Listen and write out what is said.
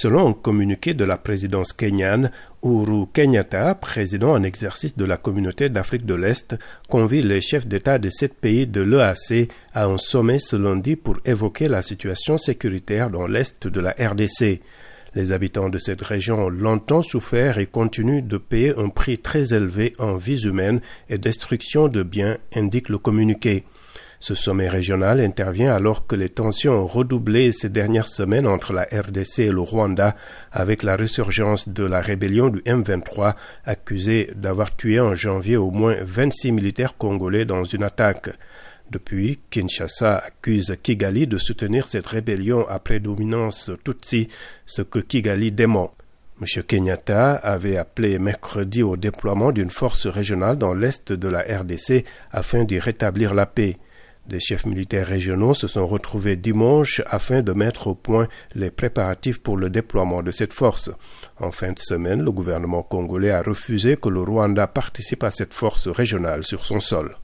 Selon un communiqué de la présidence kenyane, Uhuru Kenyatta, président en exercice de la communauté d'Afrique de l'Est, convie les chefs d'État de sept pays de l'EAC à un sommet ce lundi pour évoquer la situation sécuritaire dans l'Est de la RDC. Les habitants de cette région ont longtemps souffert et continuent de payer un prix très élevé en vies humaines et destruction de biens, indique le communiqué. Ce sommet régional intervient alors que les tensions ont redoublé ces dernières semaines entre la RDC et le Rwanda avec la résurgence de la rébellion du M23 accusée d'avoir tué en janvier au moins 26 militaires congolais dans une attaque. Depuis, Kinshasa accuse Kigali de soutenir cette rébellion à prédominance Tutsi, ce que Kigali dément. M. Kenyatta avait appelé mercredi au déploiement d'une force régionale dans l'est de la RDC afin d'y rétablir la paix. Des chefs militaires régionaux se sont retrouvés dimanche afin de mettre au point les préparatifs pour le déploiement de cette force. En fin de semaine, le gouvernement congolais a refusé que le Rwanda participe à cette force régionale sur son sol.